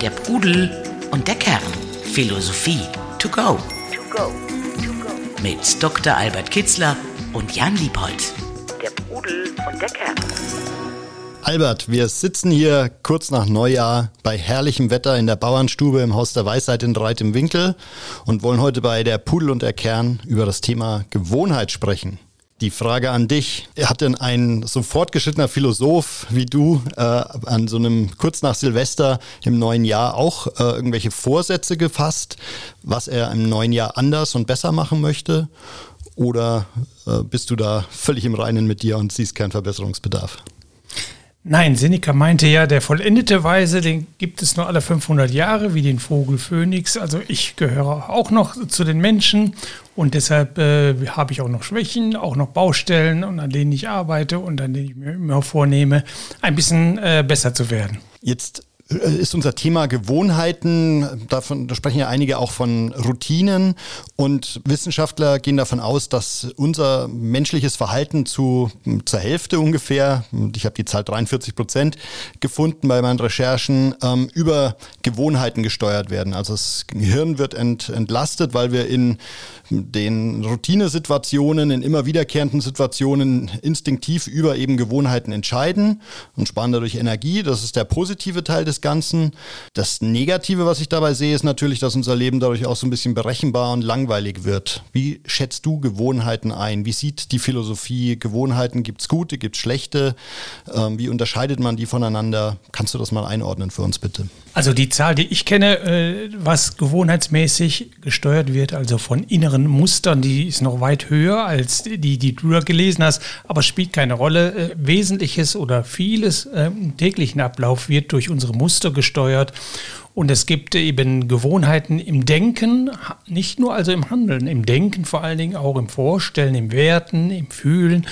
Der Pudel und der Kern. Philosophie to go. To go. To go. Mit Dr. Albert Kitzler und Jan Liebold. Der Pudel und der Kern. Albert, wir sitzen hier kurz nach Neujahr bei herrlichem Wetter in der Bauernstube im Haus der Weisheit in Reit im Winkel und wollen heute bei der Pudel und der Kern über das Thema Gewohnheit sprechen. Die Frage an dich, hat denn ein so fortgeschrittener Philosoph wie du äh, an so einem kurz nach Silvester im neuen Jahr auch äh, irgendwelche Vorsätze gefasst, was er im neuen Jahr anders und besser machen möchte? Oder äh, bist du da völlig im Reinen mit dir und siehst keinen Verbesserungsbedarf? Nein, Seneca meinte ja, der vollendete Weise, den gibt es nur alle 500 Jahre, wie den Vogel Phönix. Also ich gehöre auch noch zu den Menschen und deshalb äh, habe ich auch noch Schwächen, auch noch Baustellen, und an denen ich arbeite und an denen ich mir immer vornehme, ein bisschen äh, besser zu werden. Jetzt ist unser Thema Gewohnheiten. Davon da sprechen ja einige auch von Routinen. Und Wissenschaftler gehen davon aus, dass unser menschliches Verhalten zu, zur Hälfte ungefähr, ich habe die Zahl 43 Prozent gefunden bei meinen Recherchen, ähm, über Gewohnheiten gesteuert werden. Also das Gehirn wird ent, entlastet, weil wir in den Routinesituationen, in immer wiederkehrenden Situationen instinktiv über eben Gewohnheiten entscheiden und sparen dadurch Energie. Das ist der positive Teil des Ganzen. Das Negative, was ich dabei sehe, ist natürlich, dass unser Leben dadurch auch so ein bisschen berechenbar und langweilig wird. Wie schätzt du Gewohnheiten ein? Wie sieht die Philosophie Gewohnheiten? Gibt es gute, gibt es schlechte? Ähm, wie unterscheidet man die voneinander? Kannst du das mal einordnen für uns bitte? Also die Zahl, die ich kenne, äh, was gewohnheitsmäßig gesteuert wird, also von inneren Mustern, die ist noch weit höher als die, die du da gelesen hast, aber spielt keine Rolle. Äh, Wesentliches oder vieles äh, im täglichen Ablauf wird durch unsere Muster gesteuert. Und es gibt eben Gewohnheiten im Denken, nicht nur also im Handeln, im Denken vor allen Dingen auch im Vorstellen, im Werten, im Fühlen.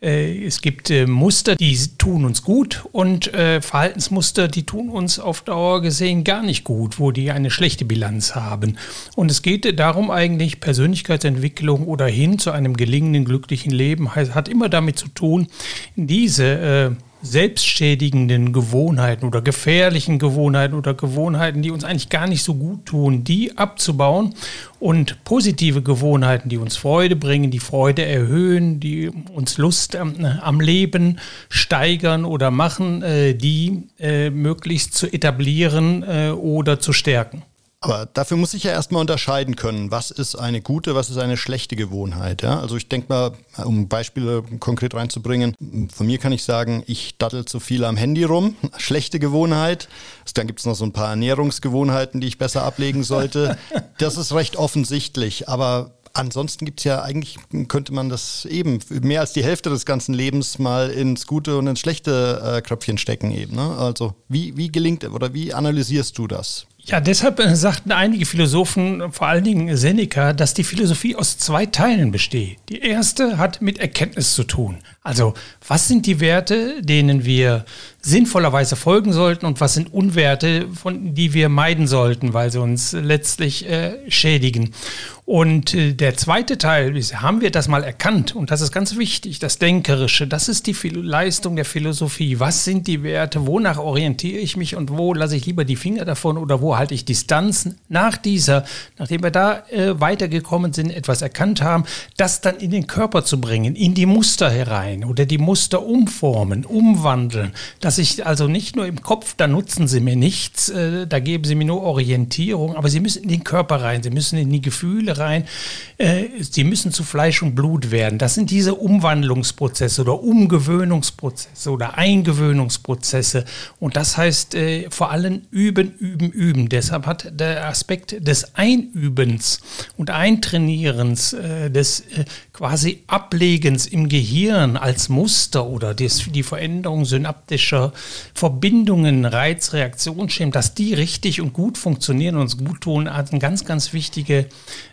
Äh, es gibt äh, Muster, die tun uns gut und äh, Verhaltensmuster, die tun uns auf Dauer gesehen gar nicht gut, wo die eine schlechte Bilanz haben. Und es geht darum eigentlich, Persönlichkeitsentwicklung oder hin zu einem gelingenden, glücklichen Leben hat immer damit zu tun, diese selbstschädigenden Gewohnheiten oder gefährlichen Gewohnheiten oder Gewohnheiten, die uns eigentlich gar nicht so gut tun, die abzubauen und positive Gewohnheiten, die uns Freude bringen, die Freude erhöhen, die uns Lust am, Leben steigern oder machen, äh, die äh, möglichst zu etablieren äh, oder zu stärken. Aber dafür muss ich ja erstmal unterscheiden können, was ist eine gute, was ist eine schlechte Gewohnheit. Ja? Also ich denke mal, um Beispiele konkret reinzubringen, von mir kann ich sagen, ich dattel zu viel am Handy rum, schlechte Gewohnheit. Dann gibt es noch so ein paar Ernährungsgewohnheiten, die ich besser ablegen sollte. Das ist recht offensichtlich, aber Ansonsten gibt es ja eigentlich, könnte man das eben mehr als die Hälfte des ganzen Lebens mal ins gute und ins schlechte äh, Kröpfchen stecken eben. Ne? Also wie, wie gelingt oder wie analysierst du das? Ja, deshalb äh, sagten einige Philosophen, vor allen Dingen Seneca, dass die Philosophie aus zwei Teilen besteht. Die erste hat mit Erkenntnis zu tun. Also, was sind die Werte, denen wir sinnvollerweise folgen sollten und was sind Unwerte, von die wir meiden sollten, weil sie uns letztlich äh, schädigen. Und äh, der zweite Teil ist, haben wir das mal erkannt und das ist ganz wichtig, das Denkerische, das ist die Philo Leistung der Philosophie. Was sind die Werte, wonach orientiere ich mich und wo lasse ich lieber die Finger davon oder wo halte ich Distanzen? Nach dieser, nachdem wir da äh, weitergekommen sind, etwas erkannt haben, das dann in den Körper zu bringen, in die Muster herein oder die Muster umformen, umwandeln, ich also nicht nur im Kopf, da nutzen sie mir nichts, äh, da geben sie mir nur Orientierung, aber sie müssen in den Körper rein, sie müssen in die Gefühle rein, äh, sie müssen zu Fleisch und Blut werden. Das sind diese Umwandlungsprozesse oder Umgewöhnungsprozesse oder Eingewöhnungsprozesse. Und das heißt äh, vor allem üben, üben, üben. Deshalb hat der Aspekt des Einübens und Eintrainierens, äh, des äh, quasi Ablegens im Gehirn als Muster oder des, die Veränderung synaptischer Muster, Verbindungen, Reizreaktionsschemen, dass die richtig und gut funktionieren und uns gut tun, hat eine ganz, ganz wichtige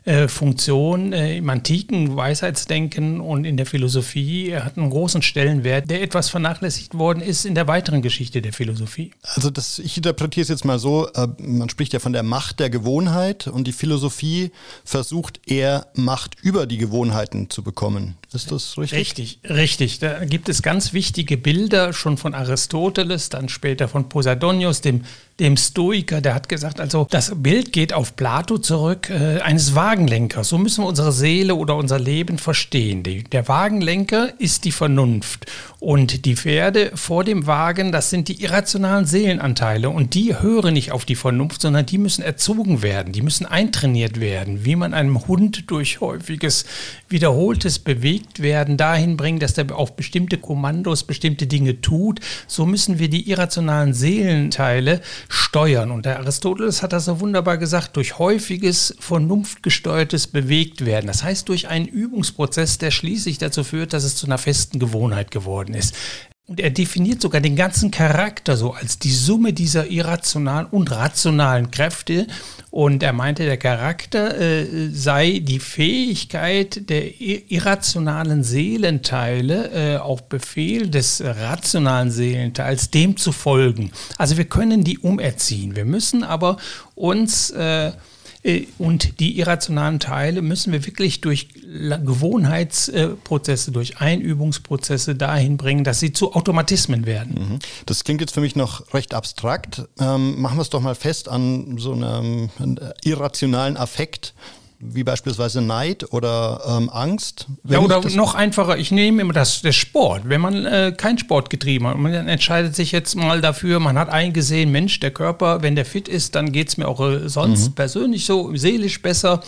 äh, Funktion äh, im antiken Weisheitsdenken und in der Philosophie. Er hat einen großen Stellenwert, der etwas vernachlässigt worden ist in der weiteren Geschichte der Philosophie. Also das, ich interpretiere es jetzt mal so, äh, man spricht ja von der Macht der Gewohnheit und die Philosophie versucht eher Macht über die Gewohnheiten zu bekommen. Ist das richtig? Richtig, richtig. Da gibt es ganz wichtige Bilder schon von Aristoteles, dann später von Posidonius, dem dem Stoiker, der hat gesagt, also das Bild geht auf Plato zurück, äh, eines Wagenlenkers. So müssen wir unsere Seele oder unser Leben verstehen. Die, der Wagenlenker ist die Vernunft und die Pferde vor dem Wagen, das sind die irrationalen Seelenanteile und die hören nicht auf die Vernunft, sondern die müssen erzogen werden, die müssen eintrainiert werden, wie man einem Hund durch häufiges, wiederholtes bewegt werden dahin bringt, dass der auf bestimmte Kommandos bestimmte Dinge tut. So müssen wir die irrationalen Seelenteile steuern. Und der Aristoteles hat das so wunderbar gesagt, durch häufiges, vernunftgesteuertes bewegt werden. Das heißt, durch einen Übungsprozess, der schließlich dazu führt, dass es zu einer festen Gewohnheit geworden ist. Und er definiert sogar den ganzen Charakter so als die Summe dieser irrationalen und rationalen Kräfte. Und er meinte, der Charakter äh, sei die Fähigkeit der irrationalen Seelenteile äh, auf Befehl des rationalen Seelenteils dem zu folgen. Also wir können die umerziehen. Wir müssen aber uns äh, und die irrationalen Teile müssen wir wirklich durch Gewohnheitsprozesse, durch Einübungsprozesse dahin bringen, dass sie zu Automatismen werden. Mhm. Das klingt jetzt für mich noch recht abstrakt. Ähm, machen wir es doch mal fest an so einem irrationalen Affekt, wie beispielsweise Neid oder ähm, Angst? Ja, oder noch einfacher, ich nehme immer das, das Sport. Wenn man äh, kein Sport getrieben hat, man entscheidet sich jetzt mal dafür, man hat eingesehen, Mensch, der Körper, wenn der fit ist, dann geht es mir auch äh, sonst mhm. persönlich so, seelisch besser.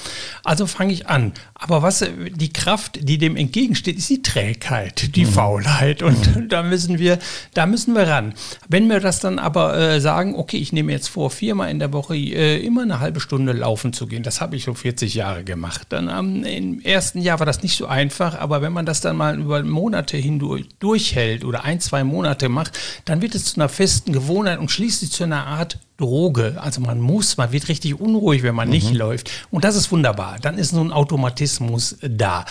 Also fange ich an. Aber was die Kraft, die dem entgegensteht, ist die Trägheit, die mhm. Faulheit. Und mhm. da müssen wir, da müssen wir ran. Wenn wir das dann aber äh, sagen, okay, ich nehme jetzt vor, viermal in der Woche äh, immer eine halbe Stunde laufen zu gehen, das habe ich so 40 Jahre gemacht. Dann ähm, im ersten Jahr war das nicht so einfach, aber wenn man das dann mal über Monate hindurch durchhält oder ein, zwei Monate macht, dann wird es zu einer festen Gewohnheit und schließlich zu einer Art Droge. Also man muss, man wird richtig unruhig, wenn man mhm. nicht läuft. Und das ist wunderbar. Dann ist so ein Automatismus da.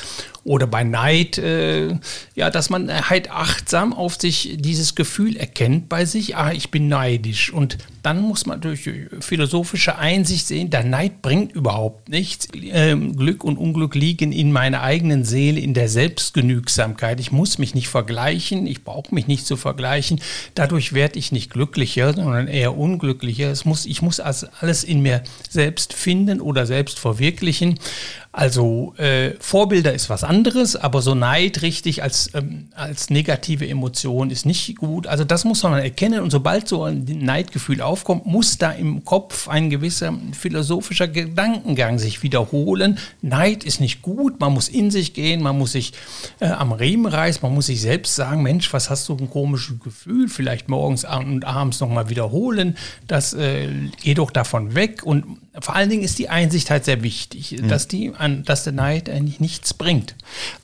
Oder bei Neid, äh, ja, dass man halt achtsam auf sich dieses Gefühl erkennt bei sich, ah, ich bin neidisch. Und dann muss man durch philosophische Einsicht sehen, der Neid bringt überhaupt nichts. Ähm, Glück und Unglück liegen in meiner eigenen Seele, in der Selbstgenügsamkeit. Ich muss mich nicht vergleichen, ich brauche mich nicht zu vergleichen. Dadurch werde ich nicht glücklicher, sondern eher unglücklicher. Es muss, ich muss alles in mir selbst finden oder selbst verwirklichen. Also äh, Vorbilder ist was anderes, aber so Neid richtig als, ähm, als negative Emotion ist nicht gut. Also das muss man erkennen und sobald so ein Neidgefühl aufkommt, muss da im Kopf ein gewisser philosophischer Gedankengang sich wiederholen. Neid ist nicht gut, man muss in sich gehen, man muss sich äh, am Riemen reißen, man muss sich selbst sagen, Mensch, was hast du ein komisches Gefühl, vielleicht morgens und abends nochmal wiederholen, das äh, geh doch davon weg und vor allen Dingen ist die Einsicht halt sehr wichtig, mhm. dass, die, dass der Neid eigentlich nichts bringt.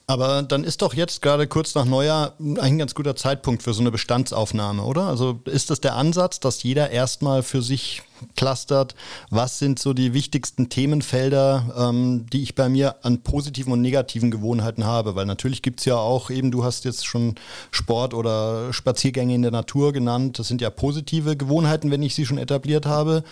Aber dann ist doch jetzt gerade kurz nach Neujahr ein ganz guter Zeitpunkt für so eine Bestandsaufnahme, oder? Also ist das der Ansatz, dass jeder erstmal für sich clustert, was sind so die wichtigsten Themenfelder, ähm, die ich bei mir an positiven und negativen Gewohnheiten habe? Weil natürlich gibt es ja auch eben, du hast jetzt schon Sport oder Spaziergänge in der Natur genannt, das sind ja positive Gewohnheiten, wenn ich sie schon etabliert habe,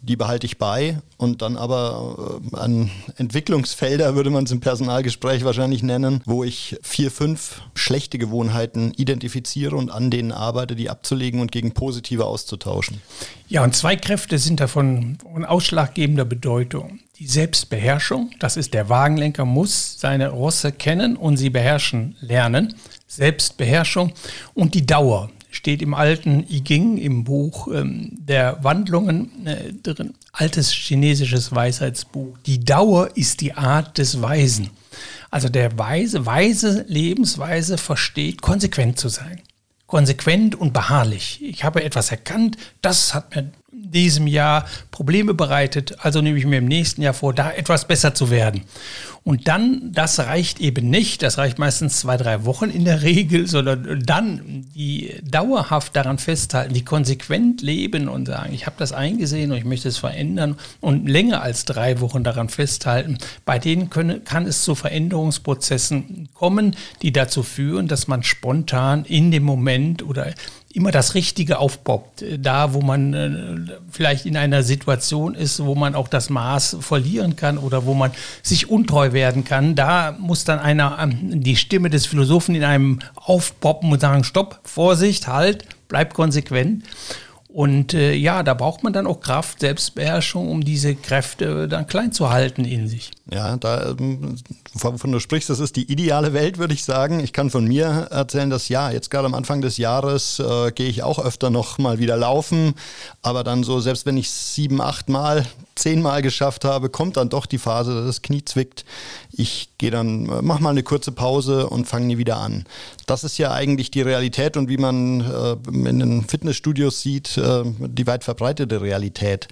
die behalte ich bei und dann aber äh, an Entwicklungsfelder würde man es im Personalgespräch wahrscheinlich nennen, wo ich vier, fünf schlechte Gewohnheiten identifiziere und an denen arbeite, die abzulegen und gegen positive auszutauschen. Ja, und zwei Kräfte sind davon von ausschlaggebender Bedeutung. Die Selbstbeherrschung, das ist der Wagenlenker, muss seine Rosse kennen und sie beherrschen lernen. Selbstbeherrschung und die Dauer steht im alten I Ging, im Buch ähm, der Wandlungen äh, drin. Altes chinesisches Weisheitsbuch. Die Dauer ist die Art des Weisen. Also der Weise, weise Lebensweise versteht, konsequent zu sein konsequent und beharrlich. Ich habe etwas erkannt, das hat mir diesem Jahr Probleme bereitet, also nehme ich mir im nächsten Jahr vor, da etwas besser zu werden. Und dann, das reicht eben nicht, das reicht meistens zwei, drei Wochen in der Regel, sondern dann die dauerhaft daran festhalten, die konsequent leben und sagen, ich habe das eingesehen und ich möchte es verändern und länger als drei Wochen daran festhalten. Bei denen können, kann es zu Veränderungsprozessen kommen, die dazu führen, dass man spontan in dem Moment oder immer das Richtige aufpoppt. Da, wo man äh, vielleicht in einer Situation ist, wo man auch das Maß verlieren kann oder wo man sich untreu werden kann, da muss dann einer ähm, die Stimme des Philosophen in einem aufpoppen und sagen, stopp, Vorsicht, halt, bleib konsequent. Und äh, ja, da braucht man dann auch Kraft, Selbstbeherrschung, um diese Kräfte dann klein zu halten in sich. Ja, da, ähm, wovon du sprichst, das ist die ideale Welt, würde ich sagen. Ich kann von mir erzählen, dass ja, jetzt gerade am Anfang des Jahres äh, gehe ich auch öfter noch mal wieder laufen. Aber dann so, selbst wenn ich sieben, acht Mal, zehn Mal geschafft habe, kommt dann doch die Phase, dass das Knie zwickt. Ich gehe dann, äh, mach mal eine kurze Pause und fange nie wieder an. Das ist ja eigentlich die Realität und wie man äh, in den Fitnessstudios sieht, äh, die weit verbreitete Realität.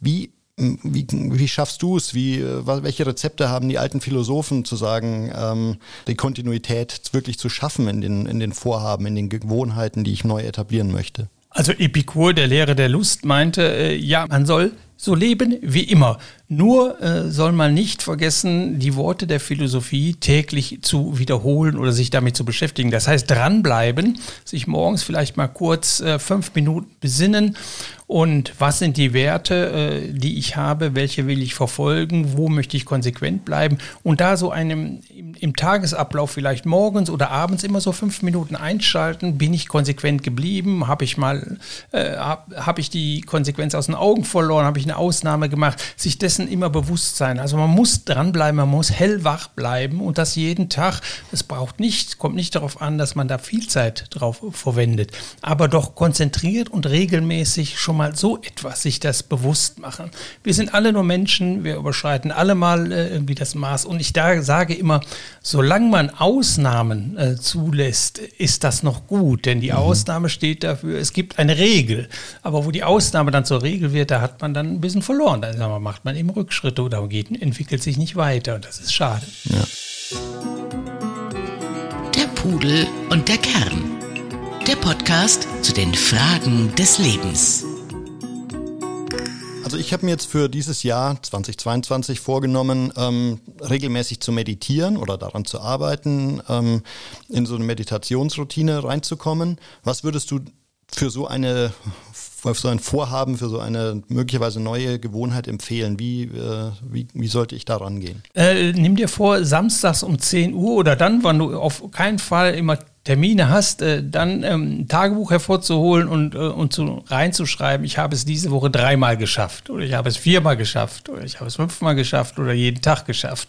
Wie wie, wie schaffst du es? Wie, welche Rezepte haben die alten Philosophen zu sagen, ähm, die Kontinuität wirklich zu schaffen in den, in den Vorhaben, in den Gewohnheiten, die ich neu etablieren möchte? Also Epikur, der Lehrer der Lust, meinte, äh, ja, man soll so leben wie immer. Nur äh, soll man nicht vergessen, die Worte der Philosophie täglich zu wiederholen oder sich damit zu beschäftigen. Das heißt, dranbleiben, sich morgens vielleicht mal kurz äh, fünf Minuten besinnen und was sind die Werte, äh, die ich habe, welche will ich verfolgen, wo möchte ich konsequent bleiben und da so einem im, im Tagesablauf vielleicht morgens oder abends immer so fünf Minuten einschalten, bin ich konsequent geblieben, habe ich mal, äh, habe hab ich die Konsequenz aus den Augen verloren, habe ich eine Ausnahme gemacht, sich dessen immer bewusst sein. Also man muss dranbleiben, man muss hellwach bleiben und das jeden Tag. Es braucht nicht, kommt nicht darauf an, dass man da viel Zeit drauf verwendet, aber doch konzentriert und regelmäßig schon mal so etwas sich das bewusst machen. Wir sind alle nur Menschen, wir überschreiten alle mal äh, irgendwie das Maß und ich da sage immer, solange man Ausnahmen äh, zulässt, ist das noch gut, denn die mhm. Ausnahme steht dafür, es gibt eine Regel, aber wo die Ausnahme dann zur Regel wird, da hat man dann ein bisschen verloren. Da macht man eben Rückschritte oder geht, entwickelt sich nicht weiter. Und das ist schade. Ja. Der Pudel und der Kern. Der Podcast zu den Fragen des Lebens. Also ich habe mir jetzt für dieses Jahr 2022 vorgenommen, ähm, regelmäßig zu meditieren oder daran zu arbeiten, ähm, in so eine Meditationsroutine reinzukommen. Was würdest du für so eine für so ein Vorhaben, für so eine möglicherweise neue Gewohnheit empfehlen? Wie, äh, wie, wie sollte ich da rangehen? Äh, nimm dir vor, samstags um 10 Uhr oder dann, wann du auf keinen Fall immer Termine hast, äh, dann ähm, ein Tagebuch hervorzuholen und, äh, und zu, reinzuschreiben, ich habe es diese Woche dreimal geschafft oder ich habe es viermal geschafft oder ich habe es fünfmal geschafft oder jeden Tag geschafft.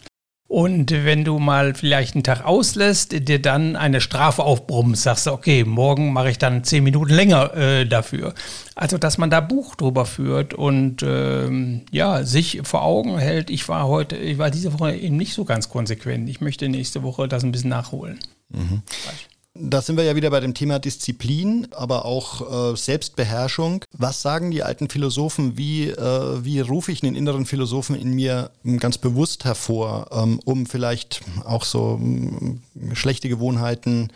Und wenn du mal vielleicht einen Tag auslässt, dir dann eine Strafe aufbrummst, sagst du, okay, morgen mache ich dann zehn Minuten länger äh, dafür. Also, dass man da Buch drüber führt und ähm, ja, sich vor Augen hält, ich war heute, ich war diese Woche eben nicht so ganz konsequent. Ich möchte nächste Woche das ein bisschen nachholen. Mhm. Da sind wir ja wieder bei dem Thema Disziplin, aber auch äh, Selbstbeherrschung. Was sagen die alten Philosophen? Wie, äh, wie rufe ich einen inneren Philosophen in mir ganz bewusst hervor, ähm, um vielleicht auch so ähm, schlechte Gewohnheiten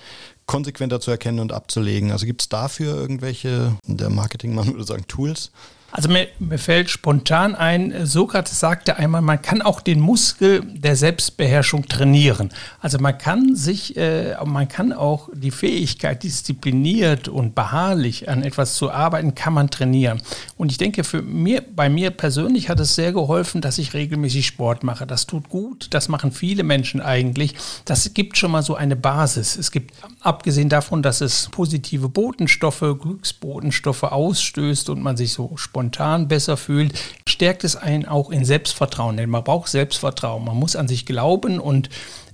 konsequenter zu erkennen und abzulegen? Also gibt es dafür irgendwelche, der Marketingmann würde sagen, Tools? Also mir, mir, fällt spontan ein, Sokrates sagte einmal, man kann auch den Muskel der Selbstbeherrschung trainieren. Also man kann sich, äh, man kann auch die Fähigkeit, diszipliniert und beharrlich an etwas zu arbeiten, kann man trainieren. Und ich denke, für mir, bei mir persönlich hat es sehr geholfen, dass ich regelmäßig Sport mache. Das tut gut, das machen viele Menschen eigentlich. Das gibt schon mal so eine Basis. Es gibt, abgesehen davon, dass es positive Botenstoffe, Glücksbotenstoffe ausstößt und man sich so spontan spontan besser fühlt, stärkt es einen auch in Selbstvertrauen. Denn man braucht Selbstvertrauen. Man muss an sich glauben und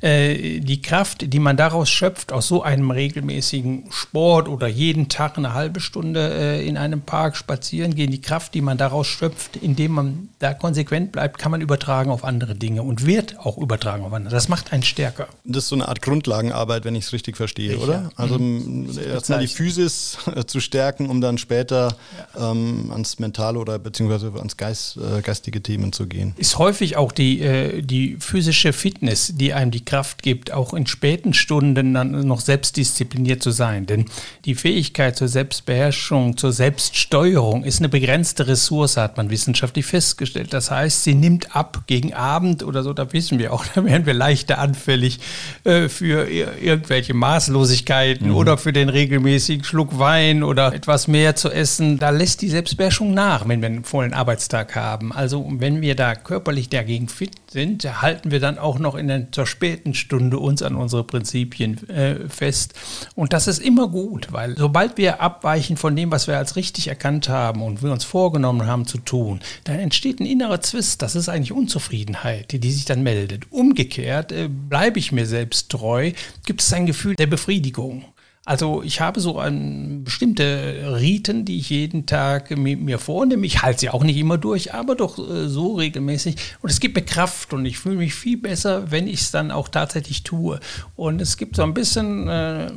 äh, die Kraft, die man daraus schöpft, aus so einem regelmäßigen Sport oder jeden Tag eine halbe Stunde äh, in einem Park spazieren gehen, die Kraft, die man daraus schöpft, indem man da konsequent bleibt, kann man übertragen auf andere Dinge und wird auch übertragen auf andere. Das macht einen stärker. Das ist so eine Art Grundlagenarbeit, wenn ich es richtig verstehe, richtig, oder? Also mhm. erstmal die Physis äh, zu stärken, um dann später ja. ähm, ans Mentale oder beziehungsweise ans Geist, äh, geistige Themen zu gehen. Ist häufig auch die, äh, die physische Fitness, die einem die Kraft Kraft gibt, auch in späten Stunden dann noch selbstdiszipliniert zu sein. Denn die Fähigkeit zur Selbstbeherrschung, zur Selbststeuerung ist eine begrenzte Ressource, hat man wissenschaftlich festgestellt. Das heißt, sie nimmt ab gegen Abend oder so, da wissen wir auch, da werden wir leichter anfällig äh, für irgendwelche Maßlosigkeiten mhm. oder für den regelmäßigen Schluck Wein oder etwas mehr zu essen. Da lässt die Selbstbeherrschung nach, wenn wir einen vollen Arbeitstag haben. Also wenn wir da körperlich dagegen fit sind, halten wir dann auch noch in der zur späten Stunde uns an unsere Prinzipien äh, fest. Und das ist immer gut, weil sobald wir abweichen von dem, was wir als richtig erkannt haben und wir uns vorgenommen haben zu tun, dann entsteht ein innerer Zwist. Das ist eigentlich Unzufriedenheit, die, die sich dann meldet. Umgekehrt äh, bleibe ich mir selbst treu, gibt es ein Gefühl der Befriedigung. Also ich habe so ein, bestimmte Riten, die ich jeden Tag mit mir vornehme. Ich halte sie auch nicht immer durch, aber doch äh, so regelmäßig. Und es gibt mir Kraft und ich fühle mich viel besser, wenn ich es dann auch tatsächlich tue. Und es gibt so ein bisschen äh,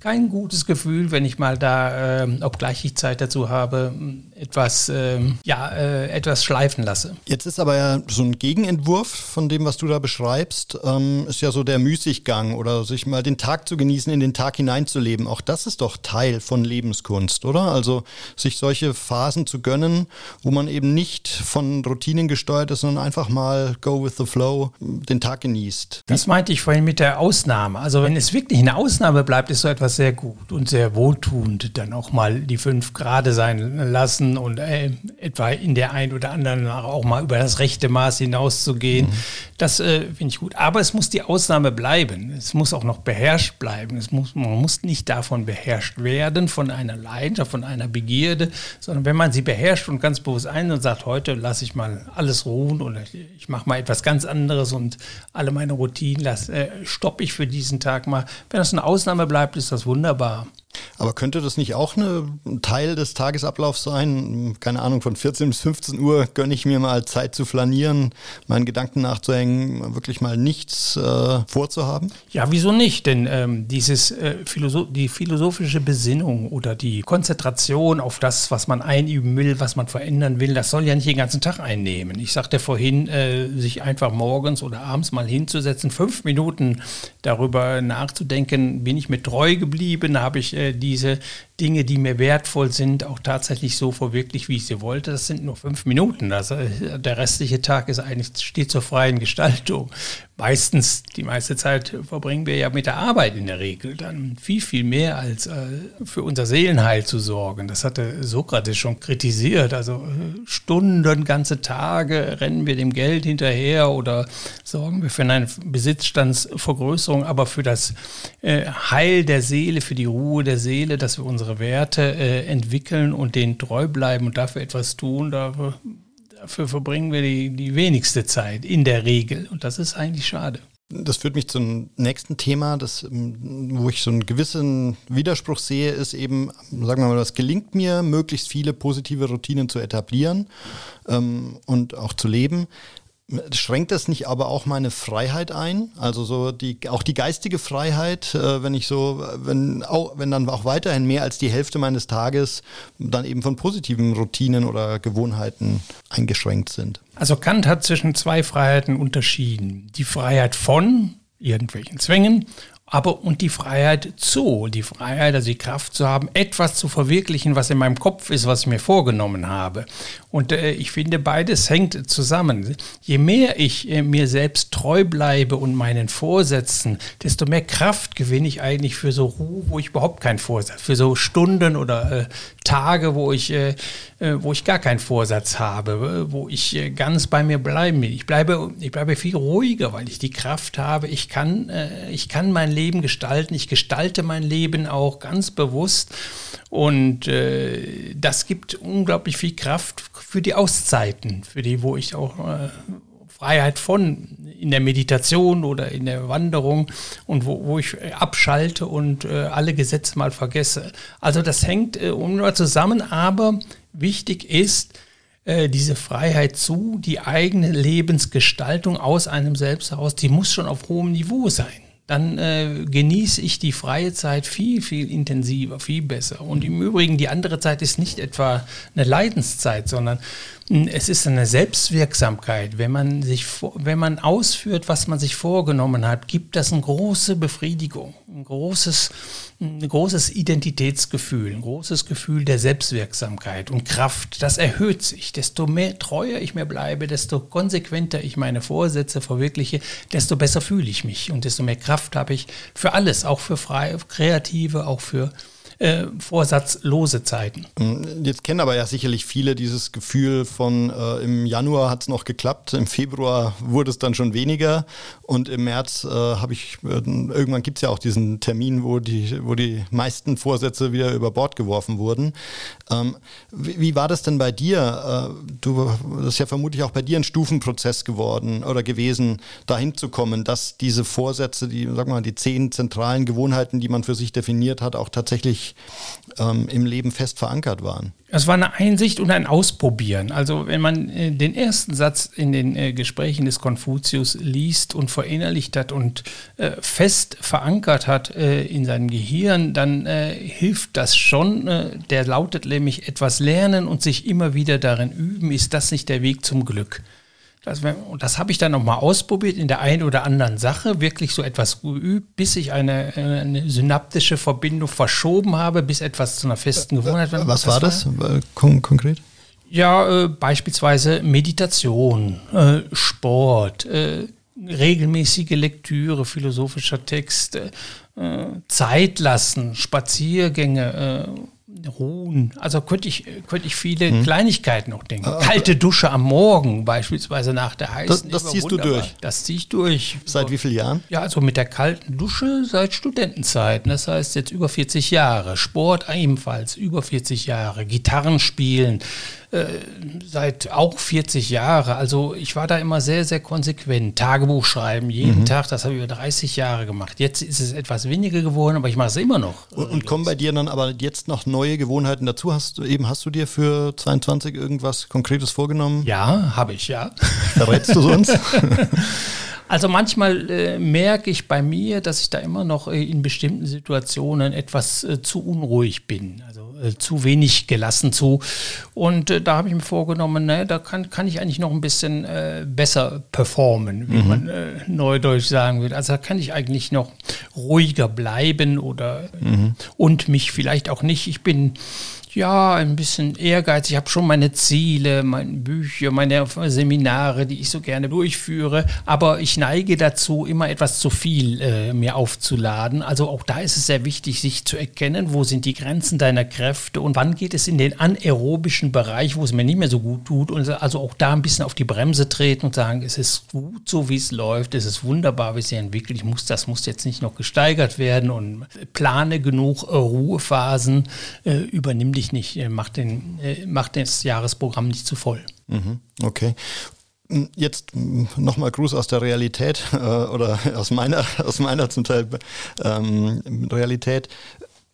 kein gutes Gefühl, wenn ich mal da, äh, obgleich ich Zeit dazu habe, etwas, äh, ja, äh, etwas schleifen lasse. Jetzt ist aber ja so ein Gegenentwurf von dem, was du da beschreibst, ähm, ist ja so der Müßiggang oder sich mal den Tag zu genießen, in den Tag hineinzuleben. Auch das ist doch Teil von Lebenskunst, oder? Also sich solche Phasen zu gönnen, wo man eben nicht von Routinen gesteuert ist, sondern einfach mal go with the flow, den Tag genießt. Das meinte ich vorhin mit der Ausnahme. Also wenn es wirklich eine Ausnahme bleibt, ist so etwas sehr gut und sehr wohltuend, dann auch mal die fünf Grade sein lassen und äh, etwa in der einen oder anderen auch mal über das rechte Maß hinauszugehen. Mhm. Das äh, finde ich gut. Aber es muss die Ausnahme bleiben. Es muss auch noch beherrscht bleiben. Es muss, man muss nicht davon beherrscht werden, von einer Leidenschaft, von einer Begierde, sondern wenn man sie beherrscht und ganz bewusst ein und sagt, heute lasse ich mal alles ruhen oder ich mache mal etwas ganz anderes und alle meine Routinen äh, stoppe ich für diesen Tag mal. Wenn das eine Ausnahme bleibt, ist das wunderbar. Aber könnte das nicht auch ein Teil des Tagesablaufs sein? Keine Ahnung, von 14 bis 15 Uhr gönne ich mir mal Zeit zu flanieren, meinen Gedanken nachzuhängen, wirklich mal nichts äh, vorzuhaben? Ja, wieso nicht? Denn ähm, dieses, äh, Philosoph die philosophische Besinnung oder die Konzentration auf das, was man einüben will, was man verändern will, das soll ja nicht den ganzen Tag einnehmen. Ich sagte vorhin, äh, sich einfach morgens oder abends mal hinzusetzen, fünf Minuten darüber nachzudenken, bin ich mir treu geblieben, habe ich äh, diese Dinge, die mir wertvoll sind, auch tatsächlich so verwirklicht, wie ich sie wollte. Das sind nur fünf Minuten. Also der restliche Tag ist eigentlich steht zur freien Gestaltung. Meistens, die meiste Zeit verbringen wir ja mit der Arbeit in der Regel. Dann viel, viel mehr als äh, für unser Seelenheil zu sorgen. Das hatte Sokrates schon kritisiert. Also äh, Stunden, ganze Tage rennen wir dem Geld hinterher oder sorgen wir für eine Besitzstandsvergrößerung, aber für das äh, Heil der Seele, für die Ruhe der Seele, dass wir unsere Werte äh, entwickeln und denen treu bleiben und dafür etwas tun, dafür, dafür verbringen wir die, die wenigste Zeit in der Regel. Und das ist eigentlich schade. Das führt mich zum nächsten Thema, das, ähm, wo ich so einen gewissen Widerspruch sehe, ist eben, sagen wir mal, es gelingt mir, möglichst viele positive Routinen zu etablieren ähm, und auch zu leben. Schränkt das nicht aber auch meine Freiheit ein? Also so die, auch die geistige Freiheit, äh, wenn ich so, wenn auch, wenn dann auch weiterhin mehr als die Hälfte meines Tages dann eben von positiven Routinen oder Gewohnheiten eingeschränkt sind. Also Kant hat zwischen zwei Freiheiten unterschieden. Die Freiheit von irgendwelchen Zwängen aber und die Freiheit zu, die Freiheit, also die Kraft zu haben, etwas zu verwirklichen, was in meinem Kopf ist, was ich mir vorgenommen habe. Und äh, ich finde, beides hängt zusammen. Je mehr ich äh, mir selbst treu bleibe und meinen Vorsätzen, desto mehr Kraft gewinne ich eigentlich für so Ruhe, wo ich überhaupt keinen Vorsatz, für so Stunden oder äh, Tage, wo ich, äh, äh, wo ich gar keinen Vorsatz habe, wo ich äh, ganz bei mir bleiben will. Ich bleibe, ich bleibe viel ruhiger, weil ich die Kraft habe. Ich kann, ich kann mein Leben gestalten. Ich gestalte mein Leben auch ganz bewusst. Und äh, das gibt unglaublich viel Kraft für die Auszeiten, für die, wo ich auch äh, Freiheit von in der Meditation oder in der Wanderung und wo, wo ich abschalte und äh, alle Gesetze mal vergesse. Also das hängt äh, unmittelbar zusammen, aber wichtig ist, äh, diese Freiheit zu, die eigene Lebensgestaltung aus einem selbst heraus, die muss schon auf hohem Niveau sein dann äh, genieße ich die freie Zeit viel, viel intensiver, viel besser. Und im Übrigen, die andere Zeit ist nicht etwa eine Leidenszeit, sondern es ist eine Selbstwirksamkeit. Wenn man sich, wenn man ausführt, was man sich vorgenommen hat, gibt das eine große Befriedigung, ein großes, ein großes Identitätsgefühl, ein großes Gefühl der Selbstwirksamkeit und Kraft. Das erhöht sich. Desto mehr treuer ich mir bleibe, desto konsequenter ich meine Vorsätze verwirkliche, desto besser fühle ich mich und desto mehr Kraft habe ich für alles, auch für freie, kreative, auch für äh, vorsatzlose Zeiten. Mm, jetzt kennen aber ja sicherlich viele dieses Gefühl von äh, im Januar hat es noch geklappt, im Februar wurde es dann schon weniger und im März äh, habe ich, äh, irgendwann gibt es ja auch diesen Termin, wo die, wo die meisten Vorsätze wieder über Bord geworfen wurden. Ähm, wie, wie, war das denn bei dir? Äh, du, das ist ja vermutlich auch bei dir ein Stufenprozess geworden oder gewesen, dahin zu kommen, dass diese Vorsätze, die, sag mal, die zehn zentralen Gewohnheiten, die man für sich definiert hat, auch tatsächlich ähm, im Leben fest verankert waren. Es war eine Einsicht und ein Ausprobieren. Also wenn man äh, den ersten Satz in den äh, Gesprächen des Konfuzius liest und verinnerlicht hat und äh, fest verankert hat äh, in seinem Gehirn, dann äh, hilft das schon. Äh, der lautet nämlich etwas lernen und sich immer wieder darin üben. Ist das nicht der Weg zum Glück? Das, und das habe ich dann nochmal ausprobiert in der einen oder anderen Sache, wirklich so etwas geübt, bis ich eine, eine synaptische Verbindung verschoben habe, bis etwas zu einer festen Gewohnheit wird. Was war das Kon konkret? Ja, äh, beispielsweise Meditation, äh, Sport, äh, regelmäßige Lektüre philosophischer Texte, äh, Zeit lassen, Spaziergänge äh, ruhen. Also könnte ich, könnte ich viele hm. Kleinigkeiten noch denken. Ah, Kalte Dusche am Morgen, beispielsweise nach der heißen. Das, das ziehst wunderbar. du durch. Das ziehe ich durch. Seit wie vielen Jahren? Ja, also mit der kalten Dusche seit Studentenzeiten. Das heißt jetzt über 40 Jahre. Sport ebenfalls über 40 Jahre. Gitarren spielen äh, seit auch 40 Jahre. Also ich war da immer sehr, sehr konsequent. Tagebuch schreiben, jeden mhm. Tag, das habe ich über 30 Jahre gemacht. Jetzt ist es etwas weniger geworden, aber ich mache es immer noch. Und, und kommen bei dir dann aber jetzt noch neue Gewohnheiten dazu? Hast du eben, hast du dir für 22 irgendwas Konkretes vorgenommen? Ja, habe ich, ja. Verrätst du uns? Also manchmal äh, merke ich bei mir, dass ich da immer noch äh, in bestimmten Situationen etwas äh, zu unruhig bin. Also äh, zu wenig gelassen zu. Und äh, da habe ich mir vorgenommen, ne, da kann, kann ich eigentlich noch ein bisschen äh, besser performen, wie mhm. man neudeutsch sagen würde. Also da kann ich eigentlich noch ruhiger bleiben oder mhm. und mich vielleicht auch nicht. Ich bin ja, ein bisschen ehrgeizig. Ich habe schon meine Ziele, meine Bücher, meine Seminare, die ich so gerne durchführe. Aber ich neige dazu, immer etwas zu viel äh, mir aufzuladen. Also auch da ist es sehr wichtig, sich zu erkennen, wo sind die Grenzen deiner Kräfte und wann geht es in den anaerobischen Bereich, wo es mir nicht mehr so gut tut. Und also auch da ein bisschen auf die Bremse treten und sagen, es ist gut so, wie es läuft. Es ist wunderbar, wie es sich entwickelt. Ich muss, das muss jetzt nicht noch gesteigert werden und plane genug äh, Ruhephasen, äh, übernimm die ich nicht, äh, macht, den, äh, macht das Jahresprogramm nicht zu voll. Mhm, okay. Hm, jetzt hm, nochmal Gruß aus der Realität äh, oder aus meiner, aus meiner zum Teil ähm, Realität.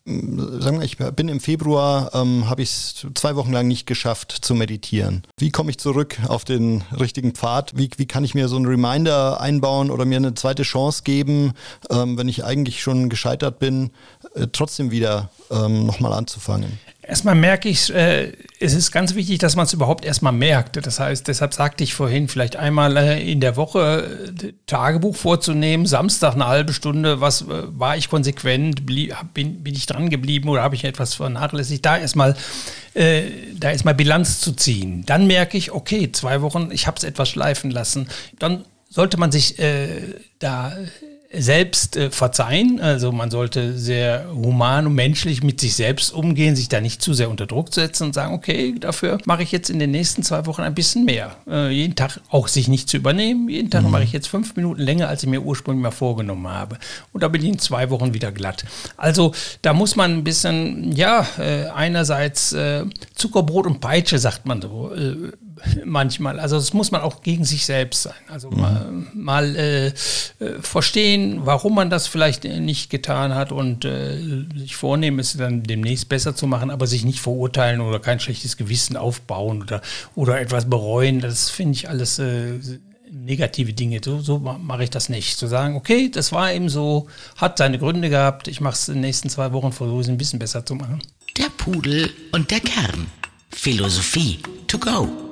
Hm, sagen wir, ich bin im Februar, ähm, habe ich es zwei Wochen lang nicht geschafft zu meditieren. Wie komme ich zurück auf den richtigen Pfad? Wie, wie kann ich mir so einen Reminder einbauen oder mir eine zweite Chance geben, ähm, wenn ich eigentlich schon gescheitert bin, äh, trotzdem wieder ähm, nochmal anzufangen? Erstmal merke ich, äh, es ist ganz wichtig, dass man es überhaupt erstmal merkt. Das heißt, deshalb sagte ich vorhin, vielleicht einmal äh, in der Woche äh, Tagebuch vorzunehmen, Samstag eine halbe Stunde, was äh, war ich konsequent, blieb, bin, bin ich dran geblieben oder habe ich etwas vernachlässigt? Da erstmal äh, da erstmal Bilanz zu ziehen. Dann merke ich, okay, zwei Wochen, ich habe es etwas schleifen lassen. Dann sollte man sich äh, da selbst äh, verzeihen. Also man sollte sehr human und menschlich mit sich selbst umgehen, sich da nicht zu sehr unter Druck setzen und sagen, okay, dafür mache ich jetzt in den nächsten zwei Wochen ein bisschen mehr. Äh, jeden Tag auch sich nicht zu übernehmen. Jeden Tag mhm. mache ich jetzt fünf Minuten länger, als ich mir ursprünglich mal vorgenommen habe. Und da bin ich in zwei Wochen wieder glatt. Also da muss man ein bisschen, ja, äh, einerseits äh, Zuckerbrot und Peitsche, sagt man so äh, manchmal. Also das muss man auch gegen sich selbst sein. Also mhm. mal, mal äh, äh, verstehen, warum man das vielleicht nicht getan hat und äh, sich vornehmen, es dann demnächst besser zu machen, aber sich nicht verurteilen oder kein schlechtes Gewissen aufbauen oder, oder etwas bereuen. Das finde ich alles äh, negative Dinge. So, so mache ich das nicht. Zu sagen, okay, das war eben so, hat seine Gründe gehabt, ich mache es in den nächsten zwei Wochen, versuche es ein bisschen besser zu machen. Der Pudel und der Kern. Philosophie to go.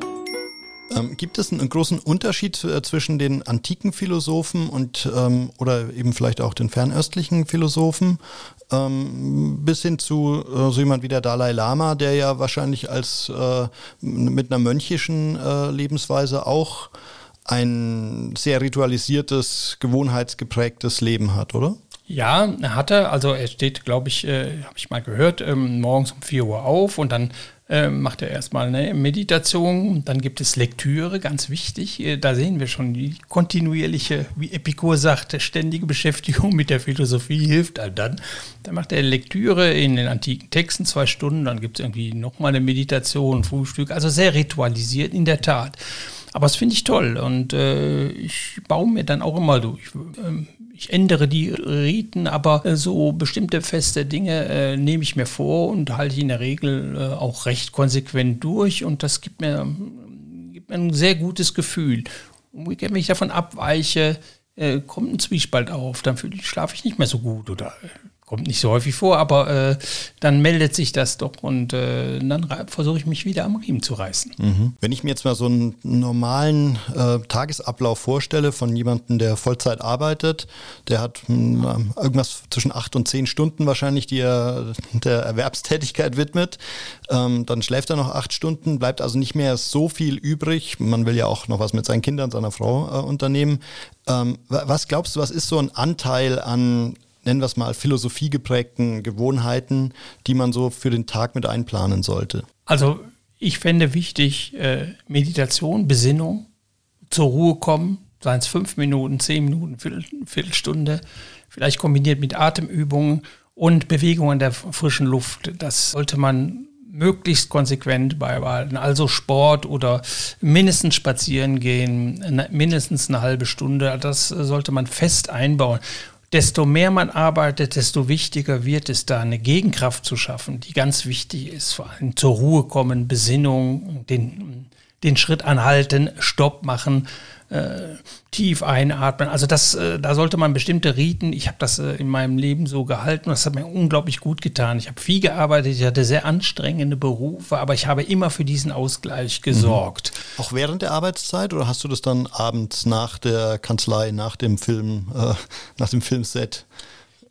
Ähm, gibt es einen großen Unterschied äh, zwischen den antiken Philosophen und ähm, oder eben vielleicht auch den fernöstlichen Philosophen ähm, bis hin zu äh, so jemand wie der Dalai Lama, der ja wahrscheinlich als äh, mit einer mönchischen äh, Lebensweise auch ein sehr ritualisiertes, gewohnheitsgeprägtes Leben hat, oder? Ja, hat er. Also er steht, glaube ich, äh, habe ich mal gehört, ähm, morgens um 4 Uhr auf und dann äh, macht er erstmal eine Meditation. Dann gibt es Lektüre, ganz wichtig. Äh, da sehen wir schon die kontinuierliche, wie Epikur sagt, ständige Beschäftigung mit der Philosophie hilft all dann. Dann macht er Lektüre in den antiken Texten, zwei Stunden. Dann gibt es irgendwie nochmal eine Meditation, Frühstück. Also sehr ritualisiert, in der Tat. Aber das finde ich toll und äh, ich baue mir dann auch immer durch. Ähm, ich ändere die Riten, aber äh, so bestimmte feste Dinge äh, nehme ich mir vor und halte in der Regel äh, auch recht konsequent durch und das gibt mir, gibt mir ein sehr gutes Gefühl. Und wenn ich davon abweiche, äh, kommt ein Zwiespalt auf, dann schlafe ich nicht mehr so gut oder kommt nicht so häufig vor, aber äh, dann meldet sich das doch und äh, dann versuche ich mich wieder am Riemen zu reißen. Mhm. Wenn ich mir jetzt mal so einen normalen äh, Tagesablauf vorstelle von jemandem, der Vollzeit arbeitet, der hat mh, hm, irgendwas zwischen acht und zehn Stunden wahrscheinlich, die er der Erwerbstätigkeit widmet, ähm, dann schläft er noch acht Stunden, bleibt also nicht mehr so viel übrig. Man will ja auch noch was mit seinen Kindern, seiner Frau äh, unternehmen. Ähm, was glaubst du, was ist so ein Anteil an nennen wir es mal, philosophiegeprägten Gewohnheiten, die man so für den Tag mit einplanen sollte? Also ich fände wichtig äh, Meditation, Besinnung, zur Ruhe kommen, seien es fünf Minuten, zehn Minuten, Viertel, Viertelstunde, vielleicht kombiniert mit Atemübungen und Bewegung in der frischen Luft. Das sollte man möglichst konsequent beibehalten. Also Sport oder mindestens spazieren gehen, mindestens eine halbe Stunde. Das sollte man fest einbauen desto mehr man arbeitet, desto wichtiger wird es da, eine Gegenkraft zu schaffen, die ganz wichtig ist. Vor allem zur Ruhe kommen, Besinnung, den, den Schritt anhalten, Stopp machen äh, tief einatmen. Also das, äh, da sollte man bestimmte Riten, ich habe das äh, in meinem Leben so gehalten, das hat mir unglaublich gut getan. Ich habe viel gearbeitet, ich hatte sehr anstrengende Berufe, aber ich habe immer für diesen Ausgleich gesorgt. Mhm. Auch während der Arbeitszeit oder hast du das dann abends nach der Kanzlei, nach dem Film, äh, nach dem Filmset?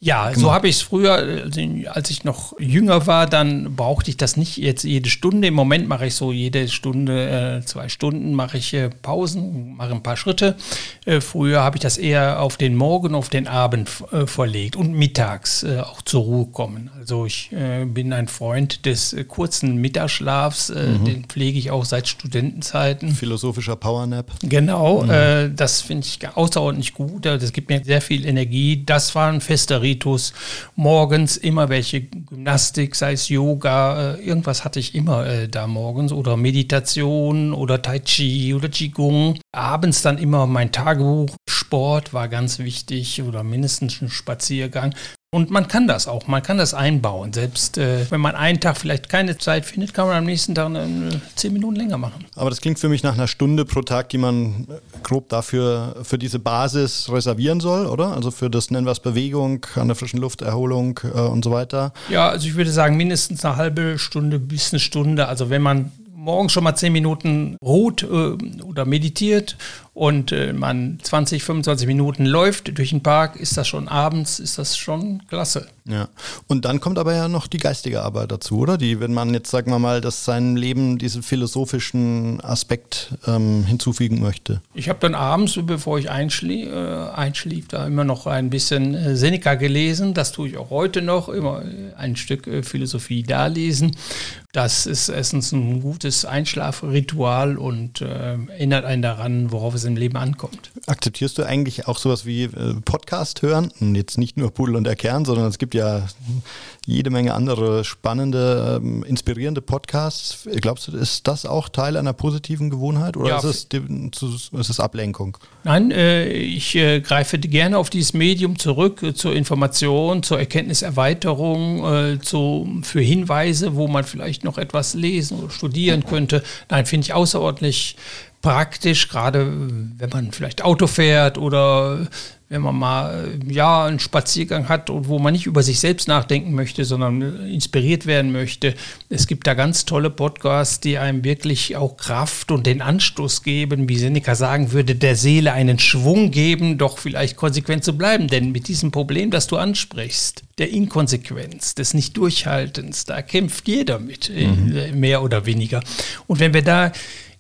Ja, gemacht. so habe ich es früher, also als ich noch jünger war, dann brauchte ich das nicht jetzt jede Stunde. Im Moment mache ich so jede Stunde, äh, zwei Stunden mache ich äh, Pausen, mache ein paar Schritte. Äh, früher habe ich das eher auf den Morgen, auf den Abend äh, verlegt und mittags äh, auch zur Ruhe kommen. Also ich äh, bin ein Freund des kurzen Mittagsschlafs, mhm. den pflege ich auch seit Studentenzeiten. Philosophischer Powernap. Genau, mhm. das finde ich außerordentlich gut. Das gibt mir sehr viel Energie. Das war ein fester Ritus. Morgens immer welche Gymnastik, sei es Yoga, äh, irgendwas hatte ich immer äh, da morgens oder Meditation oder Tai Chi oder Qigong. Abends dann immer mein Tagebuch. Sport war ganz wichtig oder mindestens ein Spaziergang. Und man kann das auch, man kann das einbauen. Selbst äh, wenn man einen Tag vielleicht keine Zeit findet, kann man am nächsten Tag äh, zehn Minuten länger machen. Aber das klingt für mich nach einer Stunde pro Tag, die man äh, grob dafür für diese Basis reservieren soll, oder? Also für das nennen wir es Bewegung, an der frischen Luft, Erholung äh, und so weiter. Ja, also ich würde sagen mindestens eine halbe Stunde bis eine Stunde. Also wenn man morgens schon mal zehn Minuten ruht äh, oder meditiert und äh, man 20, 25 Minuten läuft durch den Park, ist das schon abends, ist das schon klasse. Ja. Und dann kommt aber ja noch die geistige Arbeit dazu, oder? Die, wenn man jetzt, sagen wir mal, dass seinem Leben diesen philosophischen Aspekt ähm, hinzufügen möchte. Ich habe dann abends, bevor ich einschlief, äh, einschlief, da immer noch ein bisschen äh, Seneca gelesen. Das tue ich auch heute noch, immer äh, ein Stück äh, Philosophie da lesen. Das ist erstens ein gutes Einschlafritual und äh, erinnert einen daran, worauf es im Leben ankommt. Akzeptierst du eigentlich auch sowas wie äh, Podcast hören? Jetzt nicht nur Pudel und der Kern, sondern es gibt ja jede Menge andere spannende, ähm, inspirierende Podcasts. Glaubst du, ist das auch Teil einer positiven Gewohnheit oder ja, ist, es, ist es Ablenkung? Nein, äh, ich äh, greife gerne auf dieses Medium zurück zur Information, zur Erkenntniserweiterung, zu, für Hinweise, wo man vielleicht noch etwas lesen oder studieren könnte. Nein, finde ich außerordentlich praktisch, gerade wenn man vielleicht Auto fährt oder wenn man mal ja einen Spaziergang hat und wo man nicht über sich selbst nachdenken möchte, sondern inspiriert werden möchte. Es gibt da ganz tolle Podcasts, die einem wirklich auch Kraft und den Anstoß geben, wie Seneca sagen würde, der Seele einen Schwung geben, doch vielleicht konsequent zu bleiben. Denn mit diesem Problem, das du ansprichst, der Inkonsequenz, des Nicht-Durchhaltens, da kämpft jeder mit, mhm. mehr oder weniger. Und wenn wir da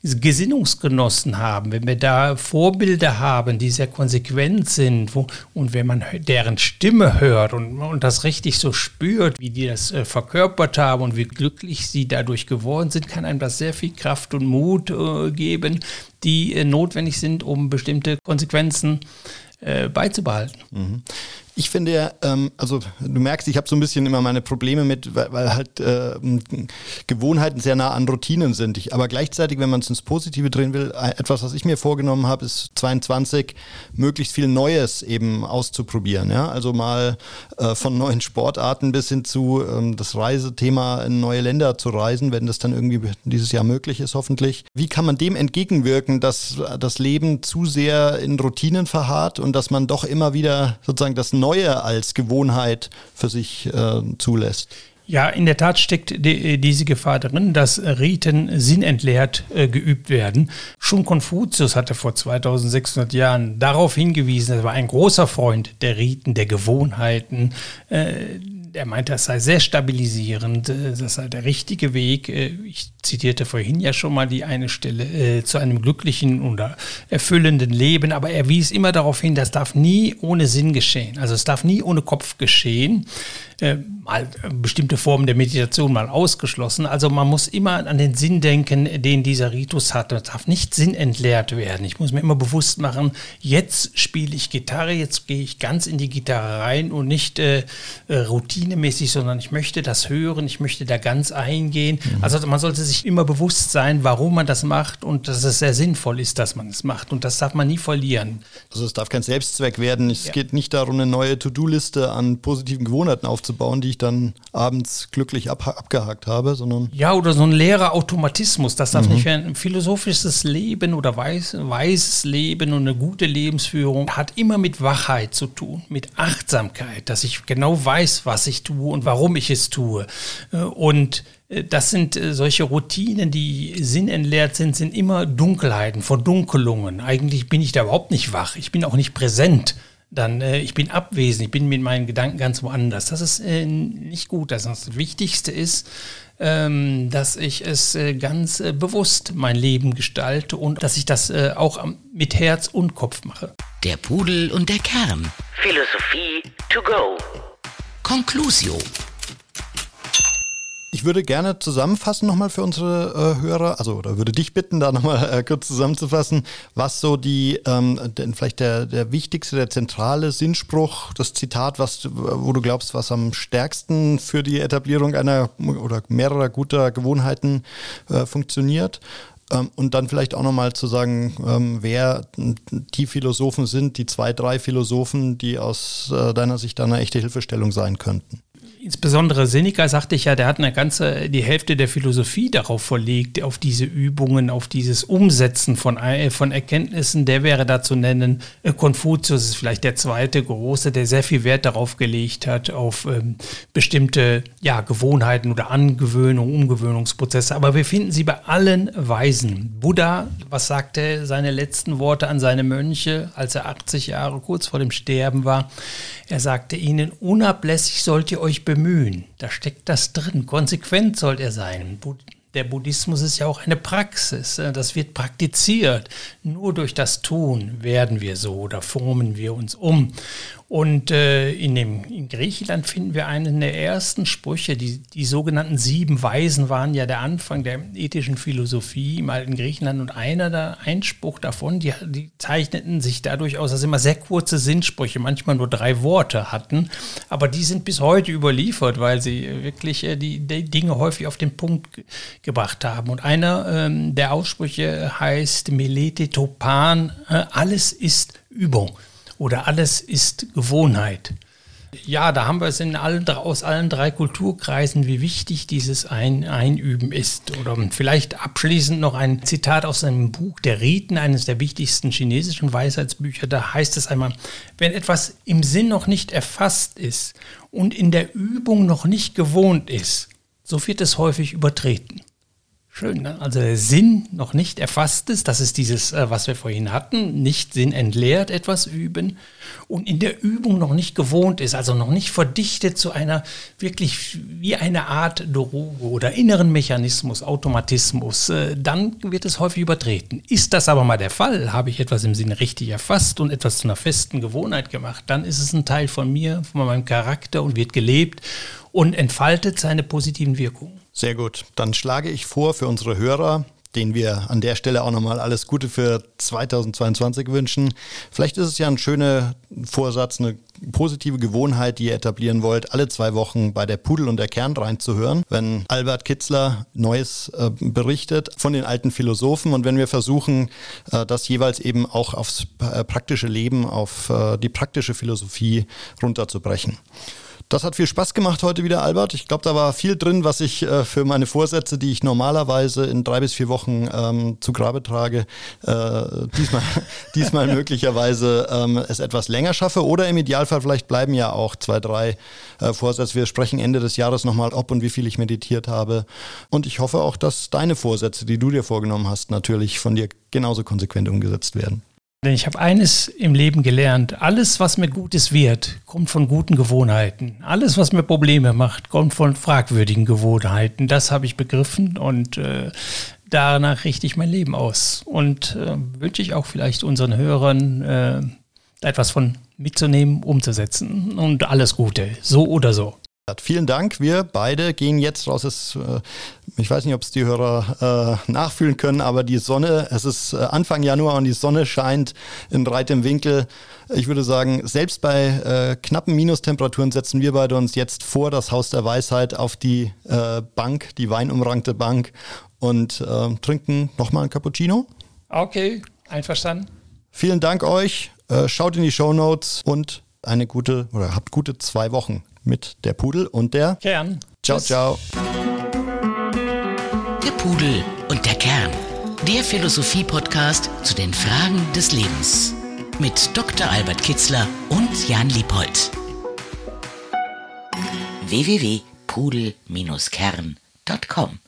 Gesinnungsgenossen haben, wenn wir da Vorbilder haben, die sehr konsequent sind wo, und wenn man deren Stimme hört und, und das richtig so spürt, wie die das äh, verkörpert haben und wie glücklich sie dadurch geworden sind, kann einem das sehr viel Kraft und Mut äh, geben, die äh, notwendig sind, um bestimmte Konsequenzen äh, beizubehalten. Mhm. Ich finde ja, ähm, also du merkst, ich habe so ein bisschen immer meine Probleme mit, weil, weil halt äh, Gewohnheiten sehr nah an Routinen sind. Ich, aber gleichzeitig, wenn man es ins Positive drehen will, äh, etwas, was ich mir vorgenommen habe, ist 22 möglichst viel Neues eben auszuprobieren. Ja? Also mal äh, von neuen Sportarten bis hin zu ähm, das Reisethema in neue Länder zu reisen, wenn das dann irgendwie dieses Jahr möglich ist, hoffentlich. Wie kann man dem entgegenwirken, dass das Leben zu sehr in Routinen verharrt und dass man doch immer wieder sozusagen das Neue als Gewohnheit für sich äh, zulässt. Ja, in der Tat steckt die, diese Gefahr drin, dass Riten sinnentleert äh, geübt werden. Schon Konfuzius hatte vor 2600 Jahren darauf hingewiesen, er war ein großer Freund der Riten, der Gewohnheiten, äh, er meinte, das sei sehr stabilisierend, äh, das sei der richtige Weg. Äh, ich zitierte vorhin ja schon mal die eine Stelle äh, zu einem glücklichen oder erfüllenden Leben, aber er wies immer darauf hin, das darf nie ohne Sinn geschehen. Also es darf nie ohne Kopf geschehen. Äh, mal bestimmte Formen der Meditation mal ausgeschlossen. Also man muss immer an den Sinn denken, den dieser Ritus hat. Es darf nicht sinnentleert werden. Ich muss mir immer bewusst machen, jetzt spiele ich Gitarre, jetzt gehe ich ganz in die Gitarre rein und nicht äh, äh routinemäßig, sondern ich möchte das hören, ich möchte da ganz eingehen. Mhm. Also man sollte sich immer bewusst sein, warum man das macht und dass es sehr sinnvoll ist, dass man es macht. Und das darf man nie verlieren. Also es darf kein Selbstzweck werden. Es ja. geht nicht darum, eine neue To-Do-Liste an positiven Gewohnheiten aufzubauen aufzubauen, die ich dann abends glücklich ab, abgehakt habe, sondern. Ja, oder so ein leerer Automatismus. Das darf mhm. nicht werden. Ein philosophisches Leben oder weiß, weises Leben und eine gute Lebensführung hat immer mit Wachheit zu tun, mit Achtsamkeit, dass ich genau weiß, was ich tue und warum ich es tue. Äh, und äh, das sind äh, solche Routinen, die sinnentleert sind, sind immer Dunkelheiten, Verdunkelungen. Eigentlich bin ich da überhaupt nicht wach. Ich bin auch nicht präsent dann äh, ich bin abwesend, ich bin mit meinen Gedanken ganz woanders. Das ist äh, nicht gut. Das, das Wichtigste ist, ähm, dass ich es äh, ganz äh, bewusst mein Leben gestalte und dass ich das äh, auch mit Herz und Kopf mache. Der Pudel und der Kern. Philosophie to go. Conclusio. Ich würde gerne zusammenfassen nochmal für unsere äh, Hörer, also oder würde dich bitten, da nochmal äh, kurz zusammenzufassen, was so die, ähm, denn vielleicht der, der wichtigste, der zentrale Sinnspruch, das Zitat, was, wo du glaubst, was am stärksten für die Etablierung einer oder mehrerer guter Gewohnheiten äh, funktioniert. Ähm, und dann vielleicht auch nochmal zu sagen, ähm, wer die Philosophen sind, die zwei, drei Philosophen, die aus äh, deiner Sicht eine echte Hilfestellung sein könnten insbesondere Seneca sagte ich ja, der hat eine ganze, die Hälfte der Philosophie darauf verlegt, auf diese Übungen, auf dieses Umsetzen von, äh, von Erkenntnissen. Der wäre da zu nennen. Äh, Konfuzius ist vielleicht der zweite große, der sehr viel Wert darauf gelegt hat, auf ähm, bestimmte ja, Gewohnheiten oder Angewöhnung, Umgewöhnungsprozesse. Aber wir finden sie bei allen Weisen. Buddha, was sagte seine letzten Worte an seine Mönche, als er 80 Jahre kurz vor dem Sterben war? Er sagte ihnen, unablässig sollt ihr euch bemühen. Da steckt das drin. Konsequent sollt ihr sein. Der Buddhismus ist ja auch eine Praxis. Das wird praktiziert. Nur durch das Tun werden wir so oder formen wir uns um. Und äh, in, dem, in Griechenland finden wir einen der ersten Sprüche, die, die sogenannten sieben Weisen waren ja der Anfang der ethischen Philosophie im alten Griechenland. Und einer der Einspruch davon, die, die zeichneten sich dadurch aus, dass immer sehr kurze Sinnsprüche, manchmal nur drei Worte hatten. Aber die sind bis heute überliefert, weil sie wirklich äh, die, die, Dinge häufig auf den Punkt gebracht haben. Und einer ähm, der Aussprüche heißt Melete Topan, äh, alles ist Übung oder alles ist Gewohnheit. Ja, da haben wir es in allen, aus allen drei Kulturkreisen, wie wichtig dieses ein Einüben ist. Oder vielleicht abschließend noch ein Zitat aus einem Buch der Riten, eines der wichtigsten chinesischen Weisheitsbücher. Da heißt es einmal, wenn etwas im Sinn noch nicht erfasst ist und in der Übung noch nicht gewohnt ist, so wird es häufig übertreten. Schön, ne? also Sinn noch nicht erfasst ist, das ist dieses, äh, was wir vorhin hatten, nicht Sinn entleert etwas üben und in der Übung noch nicht gewohnt ist, also noch nicht verdichtet zu einer wirklich wie eine Art Droge oder inneren Mechanismus, Automatismus, äh, dann wird es häufig übertreten. Ist das aber mal der Fall, habe ich etwas im Sinne richtig erfasst und etwas zu einer festen Gewohnheit gemacht, dann ist es ein Teil von mir, von meinem Charakter und wird gelebt und entfaltet seine positiven Wirkungen. Sehr gut. Dann schlage ich vor für unsere Hörer, denen wir an der Stelle auch nochmal alles Gute für 2022 wünschen. Vielleicht ist es ja ein schöner Vorsatz, eine positive Gewohnheit, die ihr etablieren wollt, alle zwei Wochen bei der Pudel und der Kern reinzuhören, wenn Albert Kitzler Neues äh, berichtet von den alten Philosophen und wenn wir versuchen, äh, das jeweils eben auch aufs äh, praktische Leben, auf äh, die praktische Philosophie runterzubrechen. Das hat viel Spaß gemacht heute wieder, Albert. Ich glaube, da war viel drin, was ich äh, für meine Vorsätze, die ich normalerweise in drei bis vier Wochen ähm, zu Grabe trage, äh, diesmal, diesmal möglicherweise ähm, es etwas länger schaffe. Oder im Idealfall vielleicht bleiben ja auch zwei, drei äh, Vorsätze. Wir sprechen Ende des Jahres nochmal, ob und wie viel ich meditiert habe. Und ich hoffe auch, dass deine Vorsätze, die du dir vorgenommen hast, natürlich von dir genauso konsequent umgesetzt werden. Denn ich habe eines im Leben gelernt. Alles, was mir Gutes wird, kommt von guten Gewohnheiten. Alles, was mir Probleme macht, kommt von fragwürdigen Gewohnheiten. Das habe ich begriffen und äh, danach richte ich mein Leben aus. Und äh, wünsche ich auch vielleicht unseren Hörern äh, etwas von mitzunehmen, umzusetzen. Und alles Gute, so oder so. Vielen Dank. Wir beide gehen jetzt raus. Es, äh, ich weiß nicht, ob es die Hörer äh, nachfühlen können, aber die Sonne, es ist äh, Anfang Januar und die Sonne scheint in breitem Winkel. Ich würde sagen, selbst bei äh, knappen Minustemperaturen setzen wir beide uns jetzt vor das Haus der Weisheit auf die äh, Bank, die weinumrankte Bank und äh, trinken nochmal ein Cappuccino. Okay, einverstanden. Vielen Dank euch. schaut in die Show Notes und eine gute oder habt gute zwei Wochen mit der Pudel und der Kern. Ciao, Tschüss. ciao. Der Pudel und der Kern. Der Philosophie-Podcast zu den Fragen des Lebens. Mit Dr. Albert Kitzler und Jan Liebold. www.pudel-kern.com